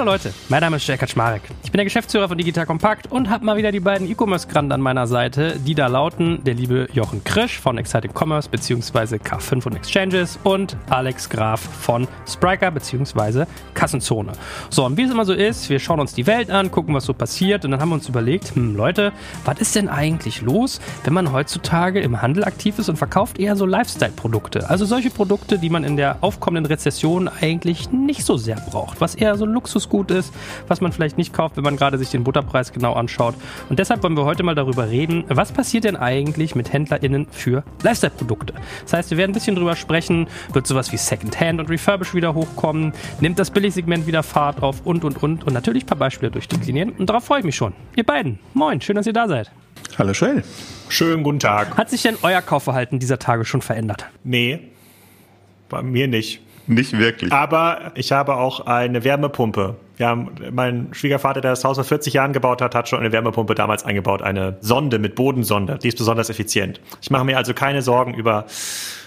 Hallo Leute, mein Name ist Jörg Kaczmarek. Ich bin der Geschäftsführer von Digital Compact und habe mal wieder die beiden E-Commerce-Granden an meiner Seite, die da lauten der liebe Jochen Krisch von Exciting Commerce bzw. K5 und Exchanges und Alex Graf von Spriker bzw. Kassenzone. So, und wie es immer so ist, wir schauen uns die Welt an, gucken, was so passiert und dann haben wir uns überlegt, hm, Leute, was ist denn eigentlich los, wenn man heutzutage im Handel aktiv ist und verkauft eher so Lifestyle-Produkte? Also solche Produkte, die man in der aufkommenden Rezession eigentlich nicht so sehr braucht, was eher so Luxus gut ist, was man vielleicht nicht kauft, wenn man gerade sich den Butterpreis genau anschaut. Und deshalb wollen wir heute mal darüber reden, was passiert denn eigentlich mit HändlerInnen für Lifestyle-Produkte? Das heißt, wir werden ein bisschen drüber sprechen, wird sowas wie Secondhand und Refurbish wieder hochkommen, nimmt das Billigsegment wieder Fahrt auf und und und und natürlich ein paar Beispiele durchdeklinieren. Und darauf freue ich mich schon. Ihr beiden, moin, schön, dass ihr da seid. Hallo Joel. Schönen guten Tag. Hat sich denn euer Kaufverhalten dieser Tage schon verändert? Nee, bei mir nicht. Nicht wirklich. Aber ich habe auch eine Wärmepumpe. Haben, mein Schwiegervater, der das Haus vor 40 Jahren gebaut hat, hat schon eine Wärmepumpe damals eingebaut. Eine Sonde mit Bodensonde. Die ist besonders effizient. Ich mache mir also keine Sorgen über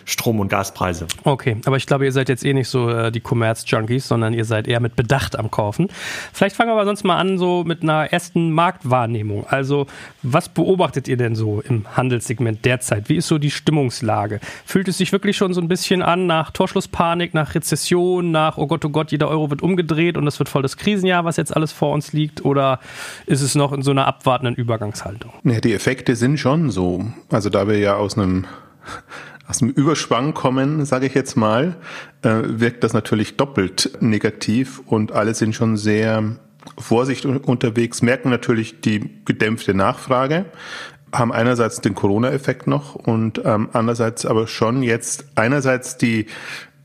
Strom- und Gaspreise. Okay, aber ich glaube, ihr seid jetzt eh nicht so äh, die Commerz-Junkies, sondern ihr seid eher mit Bedacht am Kaufen. Vielleicht fangen wir aber sonst mal an so mit einer ersten Marktwahrnehmung. Also, was beobachtet ihr denn so im Handelssegment derzeit? Wie ist so die Stimmungslage? Fühlt es sich wirklich schon so ein bisschen an nach Torschlusspanik, nach Rezession, nach, oh Gott, oh Gott, jeder Euro wird umgedreht und das wird voll das Krisenjahr, was jetzt alles vor uns liegt? Oder ist es noch in so einer abwartenden Übergangshaltung? Ja, die Effekte sind schon so. Also, da wir ja aus einem aus dem Überschwang kommen, sage ich jetzt mal, äh, wirkt das natürlich doppelt negativ und alle sind schon sehr vorsichtig unterwegs, merken natürlich die gedämpfte Nachfrage, haben einerseits den Corona-Effekt noch und ähm, andererseits aber schon jetzt einerseits die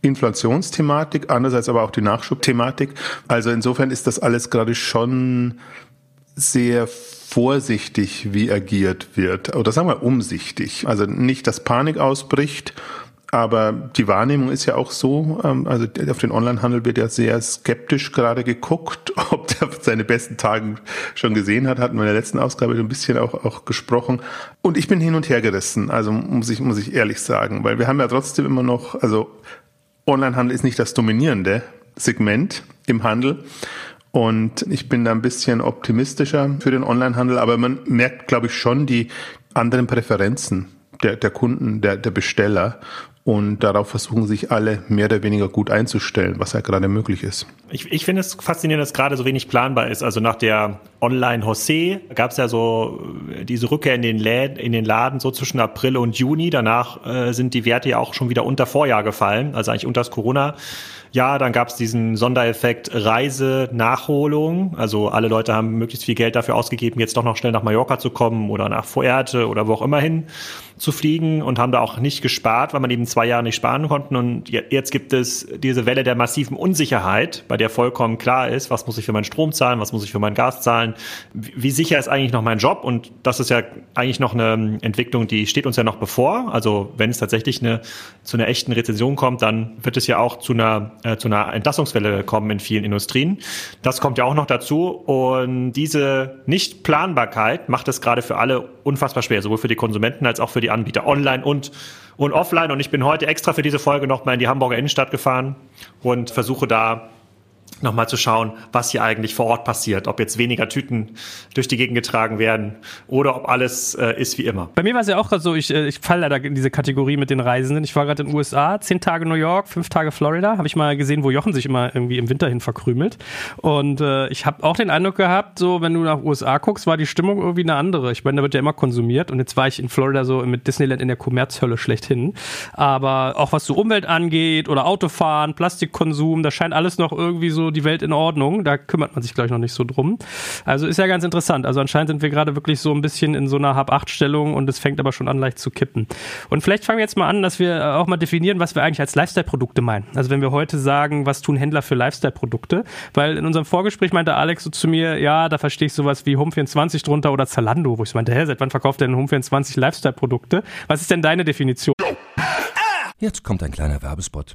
Inflationsthematik, andererseits aber auch die Nachschubthematik. Also insofern ist das alles gerade schon sehr vorsichtig, wie agiert wird. Oder sagen wir umsichtig. Also nicht, dass Panik ausbricht, aber die Wahrnehmung ist ja auch so, ähm, also auf den Onlinehandel wird ja sehr skeptisch gerade geguckt, ob der seine besten Tage schon gesehen hat, hatten wir in der letzten Ausgabe ein bisschen auch, auch gesprochen. Und ich bin hin und her gerissen, also muss ich, muss ich ehrlich sagen, weil wir haben ja trotzdem immer noch, also Onlinehandel ist nicht das dominierende Segment im Handel. Und ich bin da ein bisschen optimistischer für den Onlinehandel, aber man merkt, glaube ich, schon die anderen Präferenzen der, der Kunden, der, der Besteller. Und darauf versuchen sich alle mehr oder weniger gut einzustellen, was ja gerade möglich ist. Ich, ich finde es faszinierend, dass gerade so wenig planbar ist. Also nach der Online-Jose gab es ja so diese Rückkehr in den, Läden, in den Laden so zwischen April und Juni. Danach äh, sind die Werte ja auch schon wieder unter Vorjahr gefallen, also eigentlich unter das Corona. Ja, dann gab es diesen Sondereffekt Reise-Nachholung. Also alle Leute haben möglichst viel Geld dafür ausgegeben, jetzt doch noch schnell nach Mallorca zu kommen oder nach Fuerte oder wo auch immer hin zu fliegen und haben da auch nicht gespart, weil man eben zwei Jahre nicht sparen konnten. Und jetzt gibt es diese Welle der massiven Unsicherheit, bei der vollkommen klar ist, was muss ich für meinen Strom zahlen, was muss ich für mein Gas zahlen, wie sicher ist eigentlich noch mein Job? Und das ist ja eigentlich noch eine Entwicklung, die steht uns ja noch bevor. Also wenn es tatsächlich eine, zu einer echten Rezession kommt, dann wird es ja auch zu einer äh, zu einer Entlassungswelle kommen in vielen Industrien. Das kommt ja auch noch dazu. Und diese Nichtplanbarkeit macht es gerade für alle unfassbar schwer, sowohl für die Konsumenten als auch für die Anbieter online und und offline. Und ich bin heute extra für diese Folge nochmal in die Hamburger Innenstadt gefahren und versuche da nochmal zu schauen, was hier eigentlich vor Ort passiert. Ob jetzt weniger Tüten durch die Gegend getragen werden oder ob alles äh, ist wie immer. Bei mir war es ja auch gerade so, ich, äh, ich falle leider in diese Kategorie mit den Reisenden. Ich war gerade in den USA, zehn Tage New York, fünf Tage Florida. Habe ich mal gesehen, wo Jochen sich immer irgendwie im Winter hin verkrümelt. Und äh, ich habe auch den Eindruck gehabt, so wenn du nach USA guckst, war die Stimmung irgendwie eine andere. Ich meine, da wird ja immer konsumiert. Und jetzt war ich in Florida so mit Disneyland in der Kommerzhölle schlechthin. Aber auch was so Umwelt angeht oder Autofahren, Plastikkonsum, da scheint alles noch irgendwie so die Welt in Ordnung. Da kümmert man sich, glaube ich, noch nicht so drum. Also ist ja ganz interessant. Also anscheinend sind wir gerade wirklich so ein bisschen in so einer Hab-Acht-Stellung und es fängt aber schon an, leicht zu kippen. Und vielleicht fangen wir jetzt mal an, dass wir äh, auch mal definieren, was wir eigentlich als Lifestyle-Produkte meinen. Also wenn wir heute sagen, was tun Händler für Lifestyle-Produkte? Weil in unserem Vorgespräch meinte Alex so zu mir, ja, da verstehe ich sowas wie Home24 drunter oder Zalando, wo ich so meinte, hä, seit wann verkauft denn Home24 Lifestyle-Produkte? Was ist denn deine Definition? Jetzt kommt ein kleiner Werbespot.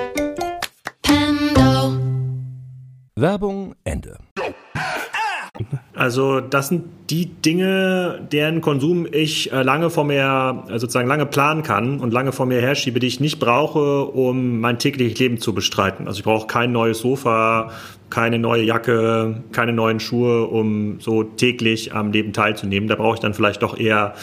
Werbung Ende. Also das sind die Dinge, deren Konsum ich äh, lange vor mir, äh, sozusagen lange planen kann und lange vor mir herschiebe, die ich nicht brauche, um mein tägliches Leben zu bestreiten. Also ich brauche kein neues Sofa, keine neue Jacke, keine neuen Schuhe, um so täglich am Leben teilzunehmen. Da brauche ich dann vielleicht doch eher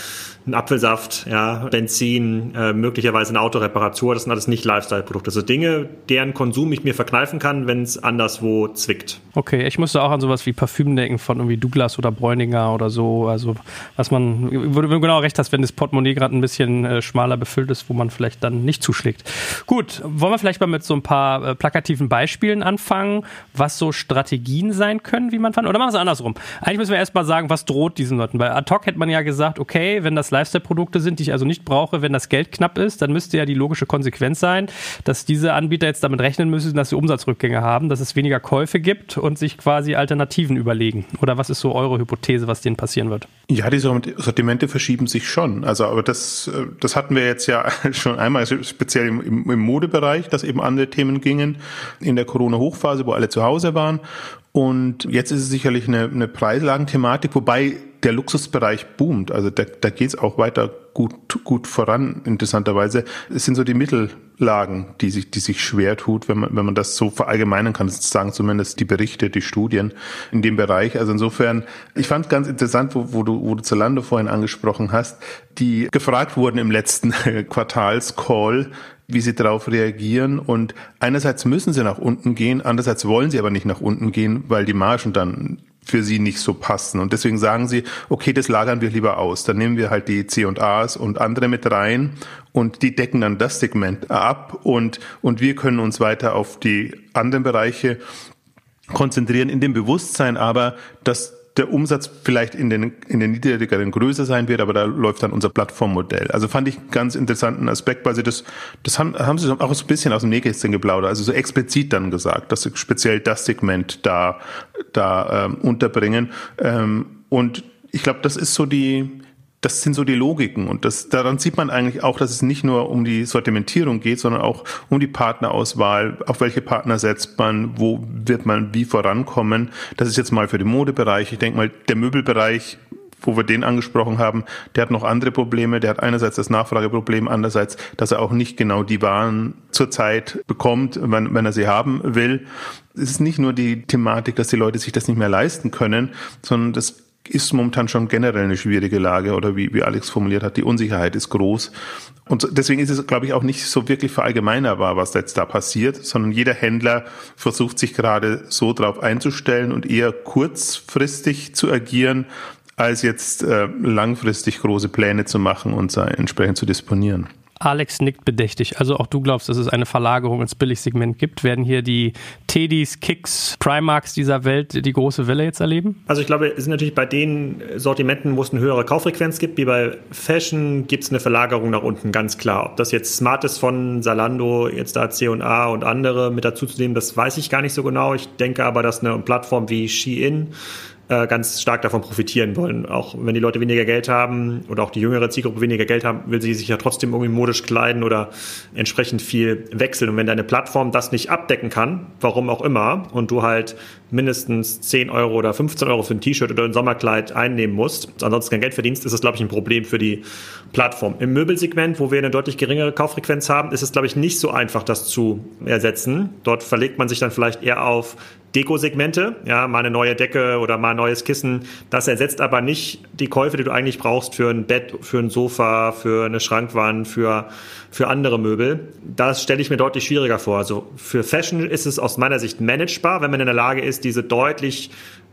einen Apfelsaft, ja, Benzin, äh, möglicherweise eine Autoreparatur. Das sind alles nicht Lifestyle-Produkte. Also Dinge, deren Konsum ich mir verkneifen kann, wenn es anderswo zwickt. Okay, ich musste auch an sowas wie Parfüm denken von irgendwie Douglas oder Bräuninger oder so. Also was man, wo du genau recht hast, wenn das Portemonnaie gerade ein bisschen äh, schmaler befüllt ist, wo man vielleicht dann nicht zuschlägt. Gut, wollen wir vielleicht mal mit so ein paar äh, plakativen Beispielen anfangen, was so Strategien sein können, wie man fand? Oder machen wir es andersrum? Eigentlich müssen wir erstmal sagen, was droht diesen Leuten. Bei ad hoc hätte man ja gesagt, okay, wenn das Lifestyle-Produkte sind, die ich also nicht brauche, wenn das Geld knapp ist, dann müsste ja die logische Konsequenz sein, dass diese Anbieter jetzt damit rechnen müssen, dass sie Umsatzrückgänge haben, dass es weniger Käufe gibt und sich quasi Alternativen überlegen. Oder was ist so eure Hypothese, was denen passieren wird? Ja, die Sortimente verschieben sich schon. Also, aber das, äh, das hatten wir jetzt ja schon einmal, speziell im, im Modebereich, dass eben andere Themen gingen in der Corona-Hochphase, wo alle zu Hause waren. Und jetzt ist es sicherlich eine, eine Preislagenthematik, wobei der Luxusbereich boomt. Also da, da geht es auch weiter gut, gut voran, interessanterweise. Es sind so die Mittellagen, die sich, die sich schwer tut, wenn man, wenn man das so verallgemeinern kann. Sagen zumindest die Berichte, die Studien in dem Bereich. Also insofern, ich fand ganz interessant, wo, wo du, wo du Zalando vorhin angesprochen hast, die gefragt wurden im letzten Quartalscall, wie sie darauf reagieren. Und einerseits müssen sie nach unten gehen, andererseits wollen sie aber nicht nach unten gehen, weil die Margen dann für sie nicht so passen. Und deswegen sagen sie, okay, das lagern wir lieber aus. Dann nehmen wir halt die C&As und andere mit rein und die decken dann das Segment ab und, und wir können uns weiter auf die anderen Bereiche konzentrieren, in dem Bewusstsein aber, dass der Umsatz vielleicht in den, in den niedrigeren größer sein wird, aber da läuft dann unser Plattformmodell. Also fand ich einen ganz interessanten Aspekt, weil sie das, das haben, haben sie auch so ein bisschen aus dem Nähkästchen geplaudert, also so explizit dann gesagt, dass sie speziell das Segment da, da ähm, unterbringen. Ähm, und ich glaube, das ist so die, das sind so die Logiken und das, daran sieht man eigentlich auch, dass es nicht nur um die Sortimentierung geht, sondern auch um die Partnerauswahl, auf welche Partner setzt man, wo wird man wie vorankommen. Das ist jetzt mal für den Modebereich. Ich denke mal, der Möbelbereich wo wir den angesprochen haben, der hat noch andere Probleme. Der hat einerseits das Nachfrageproblem, andererseits, dass er auch nicht genau die Waren zurzeit bekommt, wenn, wenn er sie haben will. Es ist nicht nur die Thematik, dass die Leute sich das nicht mehr leisten können, sondern das ist momentan schon generell eine schwierige Lage oder wie, wie Alex formuliert hat, die Unsicherheit ist groß. Und deswegen ist es, glaube ich, auch nicht so wirklich verallgemeinerbar, was jetzt da passiert, sondern jeder Händler versucht sich gerade so drauf einzustellen und eher kurzfristig zu agieren, als jetzt äh, langfristig große Pläne zu machen und entsprechend zu disponieren. Alex nickt bedächtig. Also auch du glaubst, dass es eine Verlagerung ins Billigsegment gibt. Werden hier die Teddy's, Kicks, Primarks dieser Welt die große Welle jetzt erleben? Also ich glaube, es sind natürlich bei den Sortimenten, wo es eine höhere Kauffrequenz gibt, wie bei Fashion, gibt es eine Verlagerung nach unten, ganz klar. Ob das jetzt Smart ist von Salando, jetzt da C&A und andere mit dazu zu nehmen, das weiß ich gar nicht so genau. Ich denke aber, dass eine Plattform wie Shein äh, ganz stark davon profitieren wollen. Auch wenn die Leute weniger Geld haben oder auch die jüngere Zielgruppe weniger Geld haben, will sie sich ja trotzdem irgendwie modisch kleiden oder entsprechend viel wechseln. Und wenn deine Plattform das nicht abdecken kann, warum auch immer, und du halt mindestens 10 Euro oder 15 Euro für ein T-Shirt oder ein Sommerkleid einnehmen musst, ansonsten kein Geld verdienst, ist das, glaube ich, ein Problem für die Plattform. Im Möbelsegment, wo wir eine deutlich geringere Kauffrequenz haben, ist es, glaube ich, nicht so einfach, das zu ersetzen. Dort verlegt man sich dann vielleicht eher auf Dekosegmente, ja, mal eine neue Decke oder mal ein neues Kissen. Das ersetzt aber nicht die Käufe, die du eigentlich brauchst für ein Bett, für ein Sofa, für eine Schrankwand, für, für andere Möbel. Das stelle ich mir deutlich schwieriger vor. Also für Fashion ist es aus meiner Sicht managebar, wenn man in der Lage ist, diese deutlich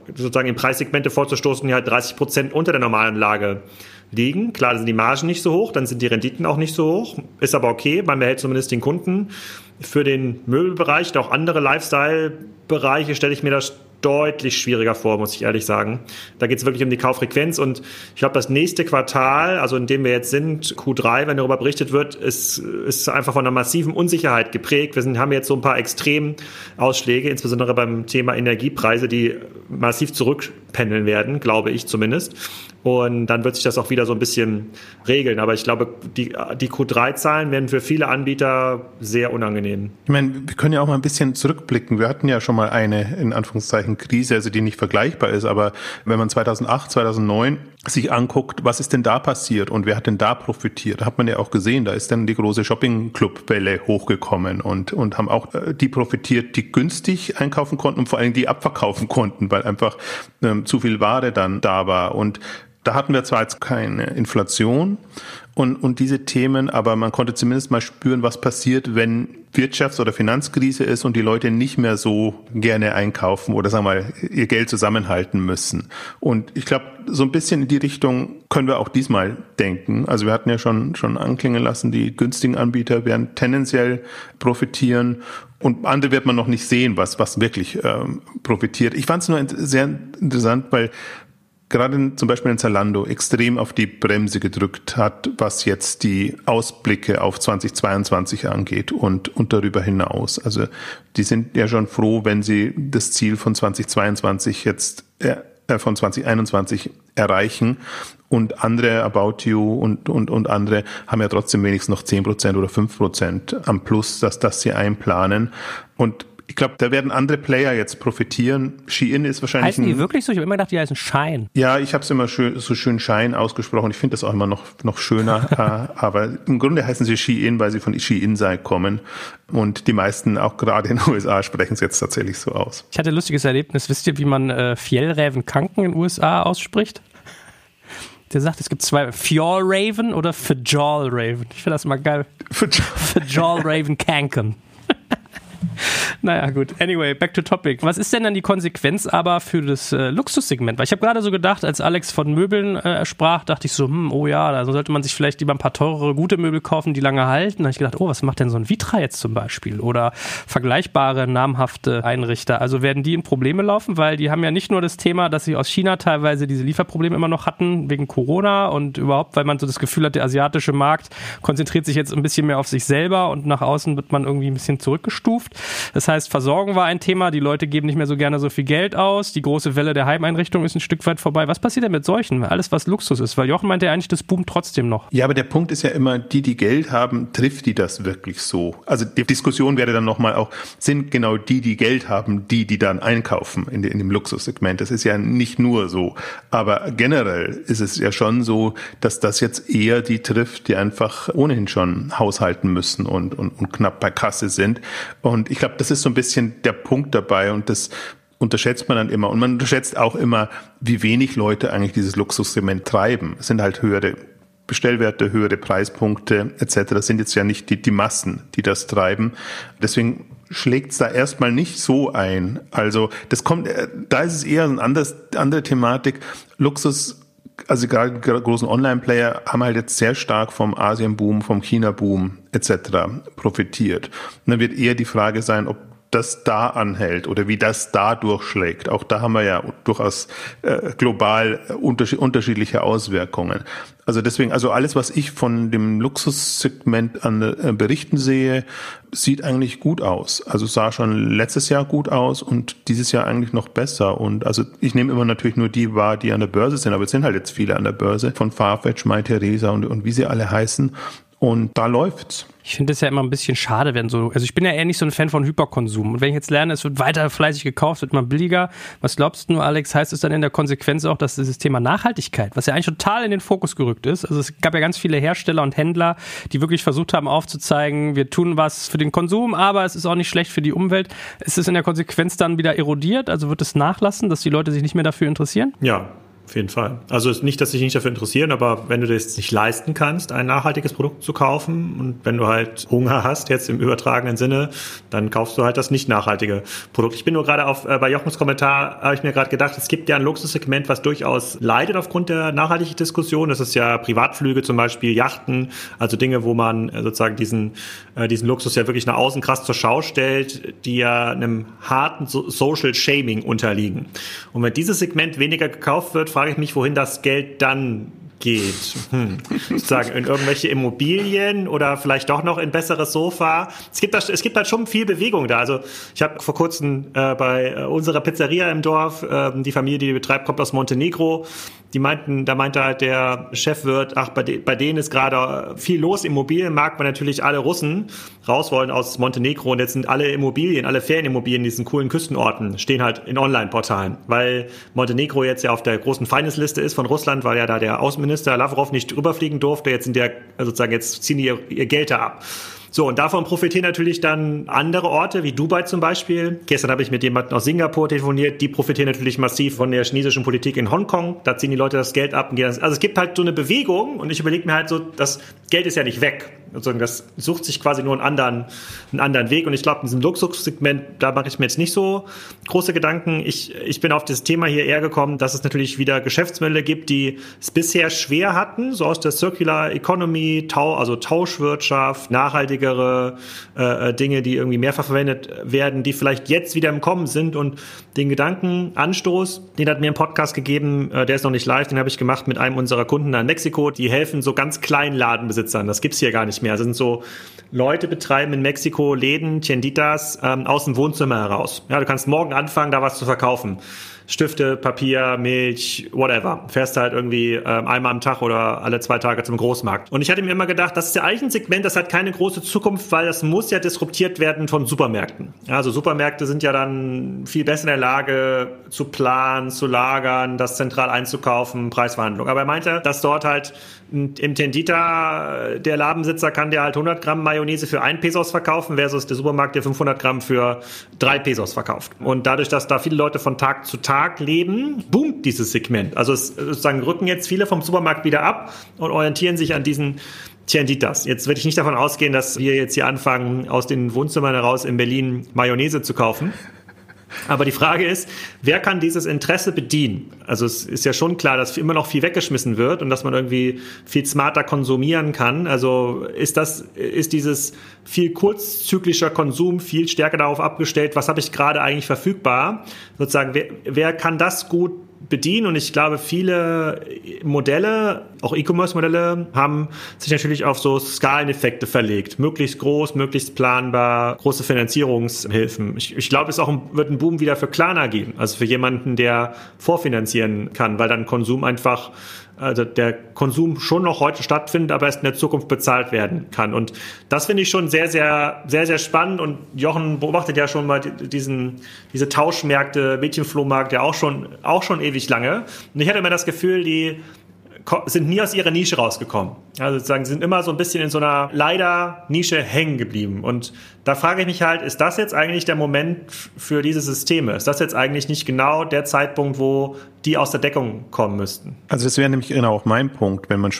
sozusagen in Preissegmente vorzustoßen, die halt 30 Prozent unter der normalen Lage liegen. Klar sind die Margen nicht so hoch, dann sind die Renditen auch nicht so hoch. Ist aber okay, man behält zumindest den Kunden. Für den Möbelbereich und auch andere Lifestyle-Bereiche stelle ich mir das deutlich schwieriger vor, muss ich ehrlich sagen. Da geht es wirklich um die Kauffrequenz und ich glaube, das nächste Quartal, also in dem wir jetzt sind, Q3, wenn darüber berichtet wird, ist, ist einfach von einer massiven Unsicherheit geprägt. Wir sind, haben jetzt so ein paar Extremausschläge, insbesondere beim Thema Energiepreise, die massiv zurückpendeln werden, glaube ich zumindest. Und dann wird sich das auch wieder so ein bisschen regeln. Aber ich glaube, die, die Q3-Zahlen werden für viele Anbieter sehr unangenehm. Ich meine, wir können ja auch mal ein bisschen zurückblicken. Wir hatten ja schon mal eine, in Anführungszeichen, Krise, also die nicht vergleichbar ist. Aber wenn man 2008, 2009 sich anguckt, was ist denn da passiert und wer hat denn da profitiert, hat man ja auch gesehen, da ist dann die große Shopping-Club-Welle hochgekommen und, und haben auch äh, die profitiert, die günstig einkaufen konnten und vor allem die abverkaufen konnten, weil einfach ähm, zu viel Ware dann da war. Und da hatten wir zwar jetzt keine Inflation und, und diese Themen, aber man konnte zumindest mal spüren, was passiert, wenn Wirtschafts- oder Finanzkrise ist und die Leute nicht mehr so gerne einkaufen oder sagen wir mal ihr Geld zusammenhalten müssen. Und ich glaube, so ein bisschen in die Richtung können wir auch diesmal denken. Also wir hatten ja schon, schon anklingen lassen, die günstigen Anbieter werden tendenziell profitieren und andere wird man noch nicht sehen, was, was wirklich ähm, profitiert. Ich fand es nur sehr interessant, weil gerade zum Beispiel in Zalando extrem auf die Bremse gedrückt hat, was jetzt die Ausblicke auf 2022 angeht und, und darüber hinaus. Also die sind ja schon froh, wenn sie das Ziel von 2022 jetzt äh, von 2021 erreichen. Und andere About You und, und, und andere haben ja trotzdem wenigstens noch 10% oder 5% am Plus, dass das sie einplanen. Und ich glaube, da werden andere Player jetzt profitieren. Shein ist wahrscheinlich. Heißen die wirklich so? Ich habe immer gedacht, die heißen Shine. Ja, ich habe es immer schön, so schön Shine ausgesprochen. Ich finde das auch immer noch, noch schöner. Äh, aber im Grunde heißen sie Shein, weil sie von Shein sei kommen. Und die meisten, auch gerade in den USA, sprechen es jetzt tatsächlich so aus. Ich hatte ein lustiges Erlebnis. Wisst ihr, wie man äh, Fjellrävenkanken in den USA ausspricht? Der sagt, es gibt zwei, Fjall Raven oder Fajal Raven. Ich finde das mal geil. Fajal Raven Kanken. Naja, gut. Anyway, back to topic. Was ist denn dann die Konsequenz aber für das äh, Luxussegment? Weil ich habe gerade so gedacht, als Alex von Möbeln äh, sprach, dachte ich so, hm, oh ja, da sollte man sich vielleicht lieber ein paar teurere, gute Möbel kaufen, die lange halten. Da habe ich gedacht, oh, was macht denn so ein Vitra jetzt zum Beispiel? Oder vergleichbare, namhafte Einrichter. Also werden die in Probleme laufen, weil die haben ja nicht nur das Thema, dass sie aus China teilweise diese Lieferprobleme immer noch hatten, wegen Corona und überhaupt, weil man so das Gefühl hat, der asiatische Markt konzentriert sich jetzt ein bisschen mehr auf sich selber und nach außen wird man irgendwie ein bisschen zurückgestuft. Das heißt, Versorgung war ein Thema, die Leute geben nicht mehr so gerne so viel Geld aus, die große Welle der Heimeinrichtung ist ein Stück weit vorbei. Was passiert denn mit solchen? Alles, was Luxus ist, weil Jochen meinte ja eigentlich, das boomt trotzdem noch. Ja, aber der Punkt ist ja immer, die, die Geld haben, trifft die das wirklich so? Also die Diskussion wäre dann nochmal auch, sind genau die, die Geld haben, die, die dann einkaufen in, in dem Luxussegment? Das ist ja nicht nur so. Aber generell ist es ja schon so, dass das jetzt eher die trifft, die einfach ohnehin schon haushalten müssen und, und, und knapp bei Kasse sind. Und ich glaube, das ist so ein bisschen der Punkt dabei und das unterschätzt man dann immer. Und man unterschätzt auch immer, wie wenig Leute eigentlich dieses Luxussegment treiben. Es sind halt höhere Bestellwerte, höhere Preispunkte etc. Das sind jetzt ja nicht die, die Massen, die das treiben. Deswegen schlägt es da erstmal nicht so ein. Also das kommt, äh, da ist es eher eine andere Thematik. Luxus also gerade großen Online-Player haben halt jetzt sehr stark vom Asien-Boom, vom China-Boom etc. profitiert. Und dann wird eher die Frage sein, ob das da anhält oder wie das da durchschlägt. Auch da haben wir ja durchaus äh, global unterschiedliche Auswirkungen. Also deswegen, also alles, was ich von dem Luxussegment an äh, Berichten sehe, sieht eigentlich gut aus. Also sah schon letztes Jahr gut aus und dieses Jahr eigentlich noch besser. Und also ich nehme immer natürlich nur die wahr, die an der Börse sind, aber es sind halt jetzt viele an der Börse von Farfetch, My Theresa und, und wie sie alle heißen. Und da läuft's. Ich finde es ja immer ein bisschen schade, wenn so, also ich bin ja eher nicht so ein Fan von Hyperkonsum. Und wenn ich jetzt lerne, es wird weiter fleißig gekauft, wird immer billiger. Was glaubst du, Alex, heißt es dann in der Konsequenz auch, dass dieses Thema Nachhaltigkeit, was ja eigentlich total in den Fokus gerückt ist, also es gab ja ganz viele Hersteller und Händler, die wirklich versucht haben aufzuzeigen, wir tun was für den Konsum, aber es ist auch nicht schlecht für die Umwelt. Ist es in der Konsequenz dann wieder erodiert? Also wird es nachlassen, dass die Leute sich nicht mehr dafür interessieren? Ja, auf jeden Fall. Also nicht, dass sich nicht dafür interessieren, aber wenn du das nicht leisten kannst, ein nachhaltiges Produkt zu kaufen und wenn du halt Hunger hast, jetzt im übertragenen Sinne, dann kaufst du halt das nicht nachhaltige Produkt. Ich bin nur gerade auf äh, bei Jochens Kommentar habe ich mir gerade gedacht, es gibt ja ein Luxussegment, was durchaus leidet aufgrund der nachhaltigen Diskussion. Das ist ja Privatflüge, zum Beispiel Yachten, also Dinge, wo man äh, sozusagen diesen äh, diesen Luxus ja wirklich nach außen krass zur Schau stellt, die ja einem harten so Social Shaming unterliegen. Und wenn dieses Segment weniger gekauft wird, frage ich mich, wohin das Geld dann geht. Hm. Sozusagen in irgendwelche Immobilien oder vielleicht doch noch in besseres Sofa. Es gibt, da, es gibt halt schon viel Bewegung da. Also ich habe vor kurzem äh, bei äh, unserer Pizzeria im Dorf, äh, die Familie, die, die betreibt, kommt aus Montenegro. Die meinten, da meinte halt der Chefwirt, ach, bei, de, bei denen ist gerade viel los im Immobilienmarkt, weil natürlich alle Russen raus wollen aus Montenegro und jetzt sind alle Immobilien, alle Ferienimmobilien in diesen coolen Küstenorten stehen halt in Online-Portalen, weil Montenegro jetzt ja auf der großen Feindesliste ist von Russland, weil ja da der Außenminister Lavrov nicht rüberfliegen durfte. Jetzt sind der sozusagen jetzt ziehen die ihr, ihr Geld da ab. So, und davon profitieren natürlich dann andere Orte, wie Dubai zum Beispiel. Gestern habe ich mit jemandem aus Singapur telefoniert, die profitieren natürlich massiv von der chinesischen Politik in Hongkong. Da ziehen die Leute das Geld ab und gehen. Also es gibt halt so eine Bewegung und ich überlege mir halt so, das Geld ist ja nicht weg. Sozusagen, das sucht sich quasi nur einen anderen, einen anderen Weg. Und ich glaube, in diesem Luxussegment, da mache ich mir jetzt nicht so große Gedanken. Ich, ich bin auf das Thema hier eher gekommen, dass es natürlich wieder Geschäftsmodelle gibt, die es bisher schwer hatten, so aus der Circular Economy, Tau, also Tauschwirtschaft, nachhaltigere äh, Dinge, die irgendwie mehrfach verwendet werden, die vielleicht jetzt wieder im Kommen sind. Und den Gedankenanstoß, den hat mir ein Podcast gegeben, äh, der ist noch nicht live, den habe ich gemacht mit einem unserer Kunden in Mexiko. Die helfen so ganz kleinen Ladenbesitzern. Das gibt's hier gar nicht mehr mehr. Das sind so Leute betreiben in Mexiko Läden, Tienditas, ähm, aus dem Wohnzimmer heraus. Ja, du kannst morgen anfangen, da was zu verkaufen. Stifte, Papier, Milch, whatever. Fährst halt irgendwie ähm, einmal am Tag oder alle zwei Tage zum Großmarkt. Und ich hatte mir immer gedacht, das ist ja eigentlich ein Segment, das hat keine große Zukunft, weil das muss ja disruptiert werden von Supermärkten. Also Supermärkte sind ja dann viel besser in der Lage zu planen, zu lagern, das zentral einzukaufen, Preisverhandlung. Aber er meinte, dass dort halt im Tendita der Ladenbesitzer kann der halt 100 Gramm Mayonnaise für 1 Pesos verkaufen versus der Supermarkt, der 500 Gramm für 3 Pesos verkauft. Und dadurch, dass da viele Leute von Tag zu Tag Tag leben, boomt dieses Segment. Also es, sozusagen rücken jetzt viele vom Supermarkt wieder ab und orientieren sich an diesen Tienditas. Jetzt würde ich nicht davon ausgehen, dass wir jetzt hier anfangen, aus den Wohnzimmern heraus in Berlin Mayonnaise zu kaufen. Aber die Frage ist, wer kann dieses Interesse bedienen? Also es ist ja schon klar, dass immer noch viel weggeschmissen wird und dass man irgendwie viel smarter konsumieren kann. Also ist das, ist dieses viel kurzzyklischer Konsum viel stärker darauf abgestellt, was habe ich gerade eigentlich verfügbar? Sozusagen, wer, wer kann das gut bedienen und ich glaube, viele Modelle, auch E-Commerce-Modelle, haben sich natürlich auf so Skaleneffekte verlegt. Möglichst groß, möglichst planbar, große Finanzierungshilfen. Ich, ich glaube, es auch ein, wird ein Boom wieder für Klarna geben, also für jemanden, der vorfinanzieren kann, weil dann Konsum einfach also der Konsum schon noch heute stattfindet, aber erst in der Zukunft bezahlt werden kann. Und das finde ich schon sehr, sehr, sehr, sehr spannend. Und Jochen beobachtet ja schon mal diesen, diese Tauschmärkte, Mädchenflohmarkt ja auch schon, auch schon ewig lange. Und ich hatte immer das Gefühl, die sind nie aus ihrer Nische rausgekommen. Also sozusagen sind immer so ein bisschen in so einer leider Nische hängen geblieben. Und da frage ich mich halt, ist das jetzt eigentlich der Moment für diese Systeme? Ist das jetzt eigentlich nicht genau der Zeitpunkt, wo die aus der Deckung kommen müssten? Also das wäre nämlich genau auch mein Punkt, wenn man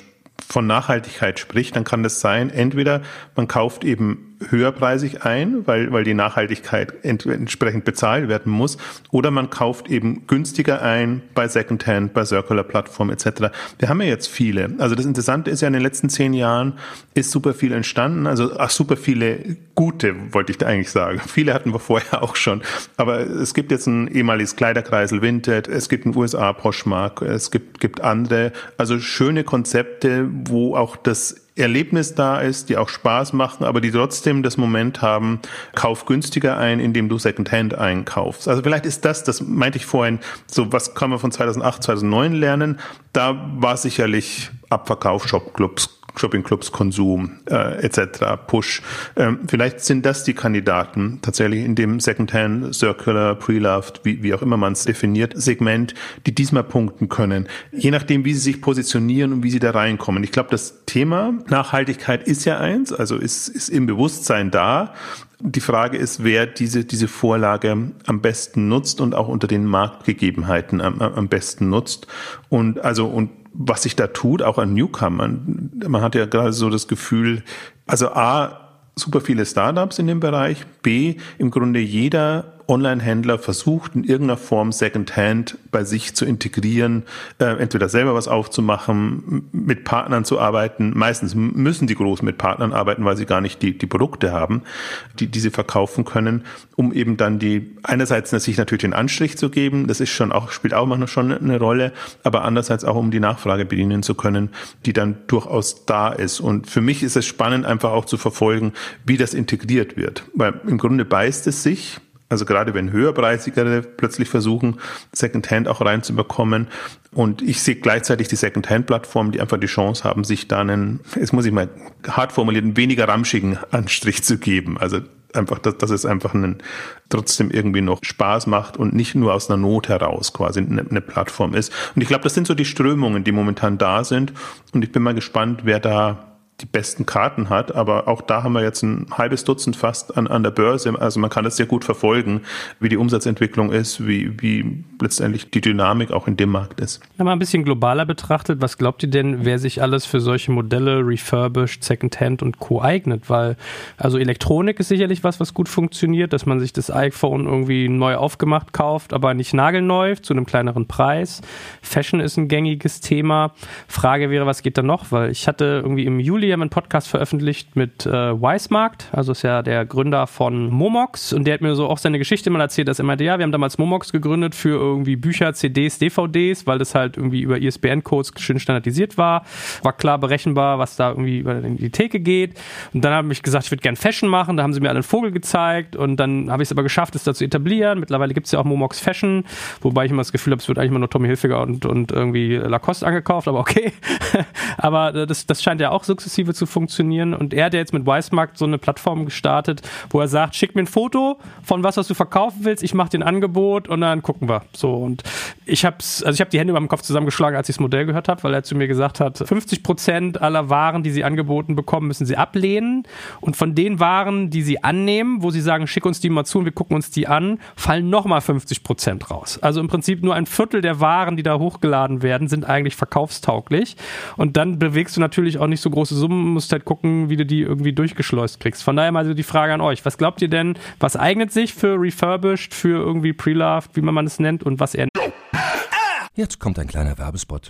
von Nachhaltigkeit spricht, dann kann das sein, entweder man kauft eben höherpreisig ein, weil, weil die Nachhaltigkeit ent entsprechend bezahlt werden muss, oder man kauft eben günstiger ein bei Secondhand, bei Circular-Plattformen etc. Wir haben ja jetzt viele. Also das Interessante ist ja, in den letzten zehn Jahren ist super viel entstanden, also ach, super viele gute, wollte ich da eigentlich sagen. Viele hatten wir vorher auch schon, aber es gibt jetzt ein ehemaliges Kleiderkreisel Vinted, es gibt ein USA Poshmark, es gibt, gibt andere, also schöne Konzepte, wo auch das Erlebnis da ist, die auch Spaß machen, aber die trotzdem das Moment haben, kauf günstiger ein, indem du Secondhand einkaufst. Also vielleicht ist das, das meinte ich vorhin, so was kann man von 2008, 2009 lernen. Da war sicherlich Abverkauf, Shopclubs, Shoppingclubs, Konsum äh, etc., Push. Ähm, vielleicht sind das die Kandidaten tatsächlich in dem Secondhand, Circular, Pre-Loved, wie, wie auch immer man es definiert, Segment, die diesmal punkten können. Je nachdem, wie sie sich positionieren und wie sie da reinkommen. Ich glaube, das Thema Nachhaltigkeit ist ja eins, also ist, ist im Bewusstsein da. Die Frage ist, wer diese, diese Vorlage am besten nutzt und auch unter den Marktgegebenheiten am, am besten nutzt. Und also, und was sich da tut, auch an Newcomern. Man hat ja gerade so das Gefühl, also A, super viele Startups in dem Bereich, B, im Grunde jeder Online-Händler versucht in irgendeiner Form Secondhand bei sich zu integrieren, äh, entweder selber was aufzumachen, mit Partnern zu arbeiten. Meistens müssen die Großen mit Partnern arbeiten, weil sie gar nicht die, die Produkte haben, die, die sie verkaufen können, um eben dann die, einerseits sich natürlich den Anstrich zu geben, das ist schon auch, spielt auch manchmal schon eine Rolle, aber andererseits auch um die Nachfrage bedienen zu können, die dann durchaus da ist. Und für mich ist es spannend, einfach auch zu verfolgen, wie das integriert wird. Weil im Grunde beißt es sich, also gerade wenn höherpreisigere plötzlich versuchen, Secondhand auch reinzubekommen. Und ich sehe gleichzeitig die Secondhand-Plattformen, die einfach die Chance haben, sich da einen, jetzt muss ich mal hart formulieren, weniger ramschigen Anstrich zu geben. Also einfach, dass, dass es einfach einen, trotzdem irgendwie noch Spaß macht und nicht nur aus einer Not heraus quasi eine, eine Plattform ist. Und ich glaube, das sind so die Strömungen, die momentan da sind. Und ich bin mal gespannt, wer da die besten Karten hat, aber auch da haben wir jetzt ein halbes Dutzend fast an, an der Börse. Also man kann das sehr gut verfolgen, wie die Umsatzentwicklung ist, wie, wie letztendlich die Dynamik auch in dem Markt ist. Ja, mal ein bisschen globaler betrachtet, was glaubt ihr denn, wer sich alles für solche Modelle, refurbished, Secondhand und Co. eignet? Weil, also Elektronik ist sicherlich was, was gut funktioniert, dass man sich das iPhone irgendwie neu aufgemacht kauft, aber nicht nagelneu, zu einem kleineren Preis. Fashion ist ein gängiges Thema. Frage wäre, was geht da noch? Weil ich hatte irgendwie im Juli Juli haben wir einen Podcast veröffentlicht mit äh, Weismarkt, also ist ja der Gründer von Momox und der hat mir so auch seine Geschichte mal erzählt, dass er meinte, ja, wir haben damals Momox gegründet für irgendwie Bücher, CDs, DVDs, weil das halt irgendwie über ISBN-Codes schön standardisiert war. War klar berechenbar, was da irgendwie über die Theke geht. Und dann habe ich gesagt, ich würde gern Fashion machen. Da haben sie mir alle einen Vogel gezeigt und dann habe ich es aber geschafft, es da zu etablieren. Mittlerweile gibt es ja auch Momox Fashion, wobei ich immer das Gefühl habe, es wird eigentlich immer nur Tommy Hilfiger und, und irgendwie Lacoste angekauft, aber okay. aber das, das scheint ja auch sukzessive sukzessive zu funktionieren. Und er hat ja jetzt mit Weißmarkt so eine Plattform gestartet, wo er sagt, schick mir ein Foto von was, was du verkaufen willst, ich mache den Angebot und dann gucken wir. So und ich habe also ich habe die Hände über dem Kopf zusammengeschlagen, als ich das Modell gehört habe, weil er zu mir gesagt hat, 50 Prozent aller Waren, die sie angeboten bekommen, müssen sie ablehnen und von den Waren, die sie annehmen, wo sie sagen, schick uns die mal zu und wir gucken uns die an, fallen nochmal 50 Prozent raus. Also im Prinzip nur ein Viertel der Waren, die da hochgeladen werden, sind eigentlich verkaufstauglich und dann bewegst du natürlich auch nicht so große Summen, musst halt gucken, wie du die irgendwie durchgeschleust kriegst. Von daher mal so die Frage an euch. Was glaubt ihr denn, was eignet sich für Refurbished, für irgendwie Pre-Loved, wie man es nennt und was eher... Jetzt kommt ein kleiner Werbespot.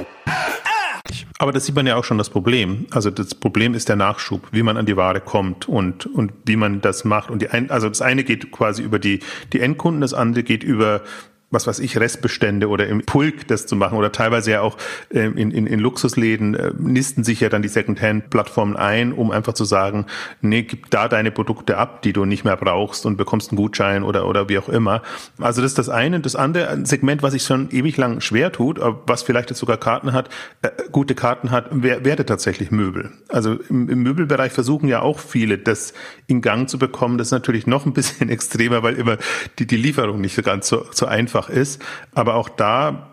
Aber das sieht man ja auch schon das Problem. Also das Problem ist der Nachschub, wie man an die Ware kommt und, und wie man das macht. Und die ein, also das eine geht quasi über die, die Endkunden, das andere geht über was weiß ich, Restbestände oder im Pulk das zu machen oder teilweise ja auch ähm, in, in, in Luxusläden äh, nisten sich ja dann die Secondhand-Plattformen ein, um einfach zu sagen, nee, gib da deine Produkte ab, die du nicht mehr brauchst und bekommst einen Gutschein oder, oder wie auch immer. Also das ist das eine. Das andere, Segment, was sich schon ewig lang schwer tut, was vielleicht jetzt sogar Karten hat, äh, gute Karten hat, wer, werde tatsächlich Möbel. Also im, im Möbelbereich versuchen ja auch viele, das in Gang zu bekommen. Das ist natürlich noch ein bisschen extremer, weil immer die, die Lieferung nicht so ganz so, so einfach einfach ist. Aber auch da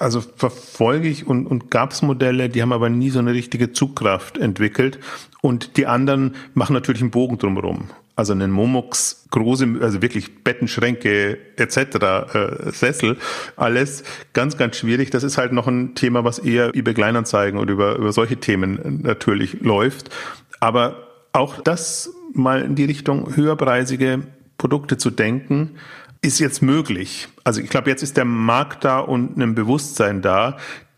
also verfolge ich und, und gab es Modelle, die haben aber nie so eine richtige Zugkraft entwickelt. Und die anderen machen natürlich einen Bogen drumherum. Also einen Momox, große, also wirklich Bettenschränke etc., äh, Sessel, alles ganz, ganz schwierig. Das ist halt noch ein Thema, was eher über Kleinanzeigen oder über, über solche Themen natürlich läuft. Aber auch das mal in die Richtung höherpreisige Produkte zu denken, ist jetzt möglich. Also ich glaube, jetzt ist der Markt da und ein Bewusstsein da.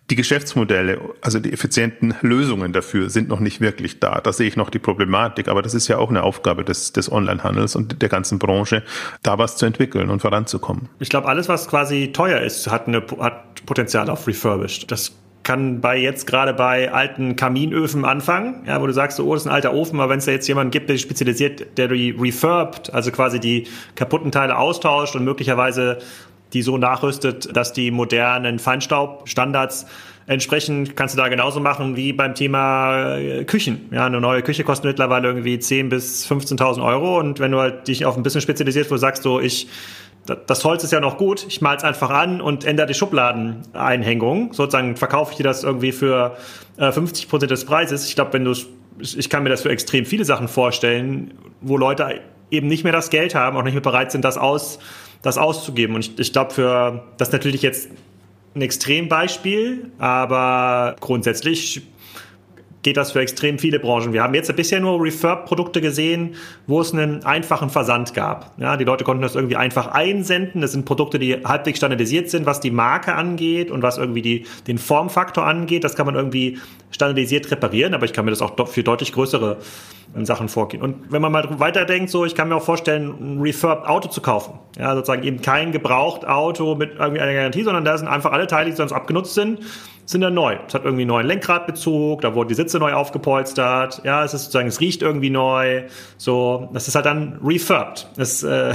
Die Geschäftsmodelle, also die effizienten Lösungen dafür sind noch nicht wirklich da. Da sehe ich noch die Problematik, aber das ist ja auch eine Aufgabe des, des Onlinehandels und der ganzen Branche, da was zu entwickeln und voranzukommen. Ich glaube, alles, was quasi teuer ist, hat, eine, hat Potenzial auf Refurbished. Das kann bei jetzt gerade bei alten Kaminöfen anfangen, ja, wo du sagst, oh, das ist ein alter Ofen, aber wenn es da jetzt jemanden gibt, der spezialisiert, der die refurbt, also quasi die kaputten Teile austauscht und möglicherweise die so nachrüstet, dass die modernen Feinstaubstandards entsprechen, kannst du da genauso machen wie beim Thema äh, Küchen. Ja, eine neue Küche kostet mittlerweile irgendwie 10.000 bis 15.000 Euro und wenn du halt dich auf ein bisschen spezialisierst, wo du sagst, so ich das Holz ist ja noch gut, ich mal's einfach an und ändere die Schubladeneinhängung. Sozusagen verkaufe ich dir das irgendwie für äh, 50 Prozent des Preises. Ich glaube, wenn du, ich kann mir das für extrem viele Sachen vorstellen, wo Leute eben nicht mehr das Geld haben, auch nicht mehr bereit sind, das aus, das auszugeben. Und ich, ich glaube, für das natürlich jetzt ein Extrembeispiel, aber grundsätzlich geht das für extrem viele Branchen. Wir haben jetzt bisher nur Refurb-Produkte gesehen, wo es einen einfachen Versand gab. Ja, die Leute konnten das irgendwie einfach einsenden. Das sind Produkte, die halbwegs standardisiert sind, was die Marke angeht und was irgendwie die, den Formfaktor angeht. Das kann man irgendwie standardisiert reparieren, aber ich kann mir das auch für deutlich größere äh, Sachen vorgehen. Und wenn man mal weiterdenkt, so, ich kann mir auch vorstellen, ein Refurb-Auto zu kaufen. Ja, sozusagen eben kein gebraucht Auto mit irgendwie einer Garantie, sondern da sind einfach alle Teile, die sonst abgenutzt sind, sind dann neu. Es hat irgendwie einen neuen Lenkradbezug, da wurden die Sitze neu aufgepolstert. Ja, es ist sozusagen, es riecht irgendwie neu. So, das ist halt dann refurbed. Das, äh,